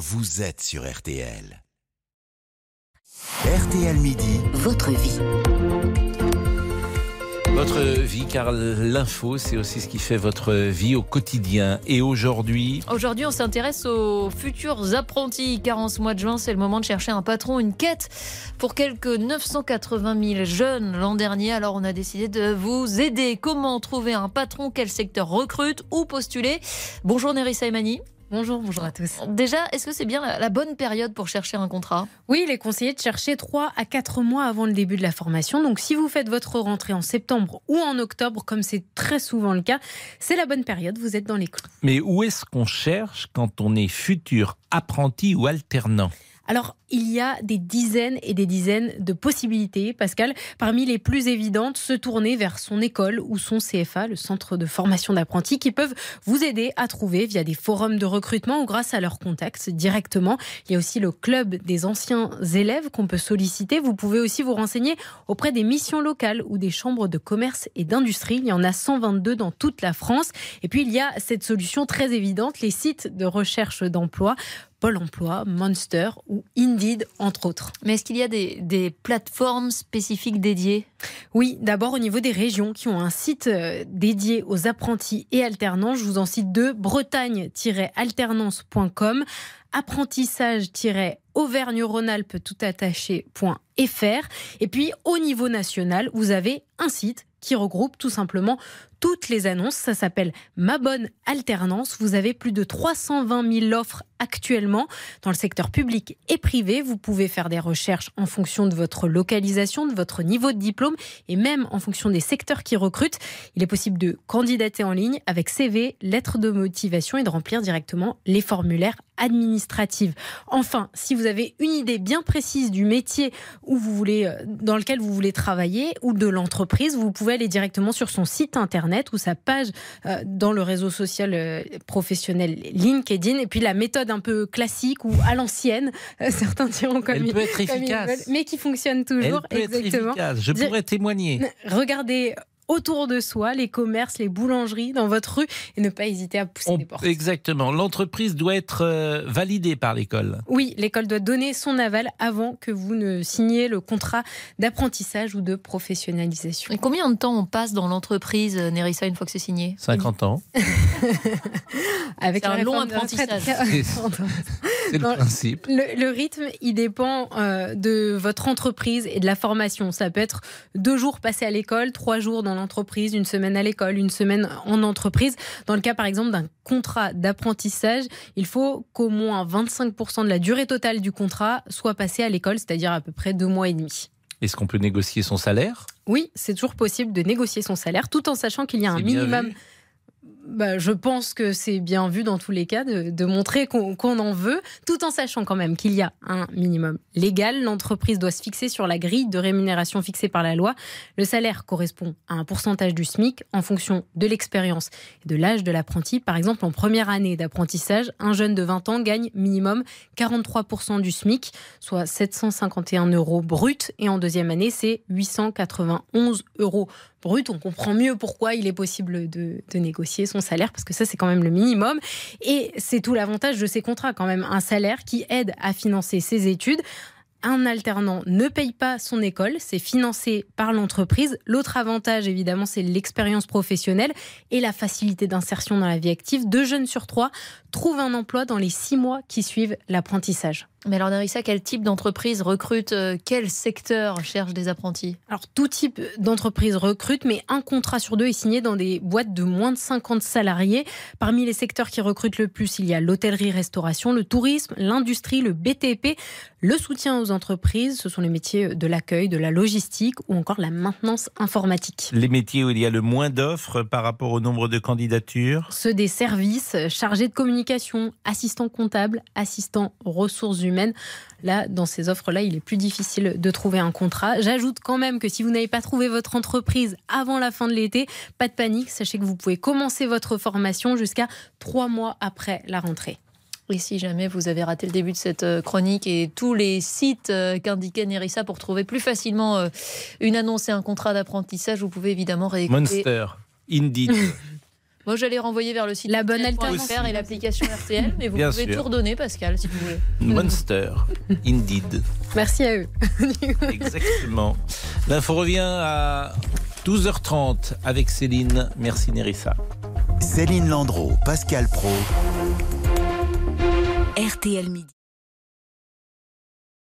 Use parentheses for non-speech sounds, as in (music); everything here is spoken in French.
vous êtes sur RTL. RTL Midi, votre vie. Votre vie, car l'info, c'est aussi ce qui fait votre vie au quotidien. Et aujourd'hui, Aujourd'hui, on s'intéresse aux futurs apprentis, car en ce mois de juin, c'est le moment de chercher un patron, une quête pour quelques 980 000 jeunes l'an dernier. Alors, on a décidé de vous aider. Comment trouver un patron? Quel secteur recrute? Ou postuler? Bonjour Nerissa Emani. Bonjour, bonjour à tous. Déjà, est-ce que c'est bien la, la bonne période pour chercher un contrat? Oui, il est conseillé de chercher 3 à 4 mois avant le début de la formation. Donc si vous faites votre rentrée en septembre ou en octobre, comme c'est très souvent le cas, c'est la bonne période, vous êtes dans les clous. mais où est-ce qu'on cherche quand on est futur apprenti ou alternant? Alors, il y a des dizaines et des dizaines de possibilités, Pascal. Parmi les plus évidentes, se tourner vers son école ou son CFA, le centre de formation d'apprentis, qui peuvent vous aider à trouver via des forums de recrutement ou grâce à leurs contacts directement. Il y a aussi le club des anciens élèves qu'on peut solliciter. Vous pouvez aussi vous renseigner auprès des missions locales ou des chambres de commerce et d'industrie. Il y en a 122 dans toute la France. Et puis, il y a cette solution très évidente, les sites de recherche d'emploi. Pôle emploi, Monster ou Indeed, entre autres. Mais est-ce qu'il y a des, des plateformes spécifiques dédiées? Oui, d'abord au niveau des régions qui ont un site euh, dédié aux apprentis et alternants. Je vous en cite deux bretagne-alternance.com, apprentissage-auvergne-rhône-alpes tout attaché.fr. Et puis au niveau national, vous avez un site qui regroupe tout simplement toutes les annonces. Ça s'appelle Ma Bonne Alternance. Vous avez plus de 320 000 offres actuellement dans le secteur public et privé. Vous pouvez faire des recherches en fonction de votre localisation, de votre niveau de diplôme et même en fonction des secteurs qui recrutent. Il est possible de candidater en ligne avec CV, lettre de motivation et de remplir directement les formulaires administratifs. Enfin, si vous avez une idée bien précise du métier où vous voulez, euh, dans lequel vous voulez travailler ou de l'entreprise, vous pouvez aller directement sur son site internet ou sa page euh, dans le réseau social euh, professionnel LinkedIn. Et puis la méthode un peu classique ou à l'ancienne, (laughs) certains diront comme Elle ils- peut être comme ils efficace. veulent, mais qui fonctionne Elle toujours. être exactement. efficace. Je pourrais témoigner. Regardez autour de soi les commerces, les boulangeries dans votre rue et ne pas hésiter à pousser On- les portes. exactement. L'entreprise doit être euh, validée par l'école. Oui, l'école doit donner son aval avant que vous ne signiez le contrat d'apprentissage ou de professionnalisation. Et combien de temps on passe dans l'entreprise, euh, Nerissa, une fois que c'est signé? 50 ans. (laughs) Avec un long apprentissage. (laughs) (laughs) C'est le Dans- principe. Le, le rythme, il dépend euh, de votre entreprise et de la formation. Ça peut être deux jours passés à l'école, trois jours dans l'entreprise, une semaine à l'école, une semaine en entreprise. Dans le cas, par exemple, d'un contrat d'apprentissage, il faut qu'au moins 25% de la durée totale du contrat soit passée à l'école, c'est-à-dire à peu près deux mois et demi. Est-ce qu'on peut négocier son salaire? Oui, c'est toujours possible de négocier son salaire tout en sachant qu'il y a un minimum. vu. Bah, je pense que c'est bien vu dans tous les cas de, montrer qu'on qu'on en veut, tout en sachant quand même qu'il y a un minimum légal. L'entreprise doit se fixer sur la grille de rémunération fixée par la loi. Le salaire correspond à un pourcentage du SMIC en fonction de l'expérience et de l'âge de l'apprenti. Par exemple, en première année d'apprentissage, un jeune de 20 ans gagne minimum 43% du SMIC, soit 751 euros brut. Et en deuxième année, c'est 891 euros brut. On comprend mieux pourquoi il est possible de, négocier son salaire, parce que ça, c'est quand même le minimum. Et c'est tout l'avantage de ces contrats, quand même. Un salaire qui aide à financer ses études. Un alternant ne paye pas son école, c'est financé par l'entreprise. L'autre avantage, évidemment, c'est l'expérience professionnelle et la facilité d'insertion dans la vie active. Deux jeunes sur trois trouvent un emploi dans les six mois qui suivent l'apprentissage. Mais alors, Nerissa, quel type d'entreprise recrute euh, Quel secteur cherche des apprentis? Alors, tout type d'entreprise recrute, mais un contrat sur deux est signé dans des boîtes de moins de 50 salariés. Parmi les secteurs qui recrutent le plus, il y a l'hôtellerie-restauration, le tourisme, l'industrie, le BTP, le soutien aux entreprises, ce sont les métiers de l'accueil, de la logistique ou encore la maintenance informatique. Les métiers où il y a le moins d'offres par rapport au nombre de candidatures? Ceux des services chargés de communication, assistants comptables, assistants ressources humaines. Là, dans ces offres-là, il est plus difficile de trouver un contrat. J'ajoute quand même que si vous n'avez pas trouvé votre entreprise avant la fin de l'été, pas de panique. Sachez que vous pouvez commencer votre formation jusqu'à trois mois après la rentrée. Et si jamais vous avez raté le début de cette euh, chronique et tous les sites euh, qu'indiquait Nerissa pour trouver plus facilement euh, une annonce et un contrat d'apprentissage, vous pouvez évidemment réécouter. Monster, Indeed. (laughs) Moi, j'allais renvoyer vers le site La bonne RTL.fr alternative. et l'application RTL, mais vous Bien pouvez sûr. tout redonner, Pascal, si vous voulez. Monster, indeed. Merci à eux. (laughs) Exactement. L'info revient à 12h30 avec Céline. Merci Nerissa. Céline Landreau, Pascal Pro. RTL Midi.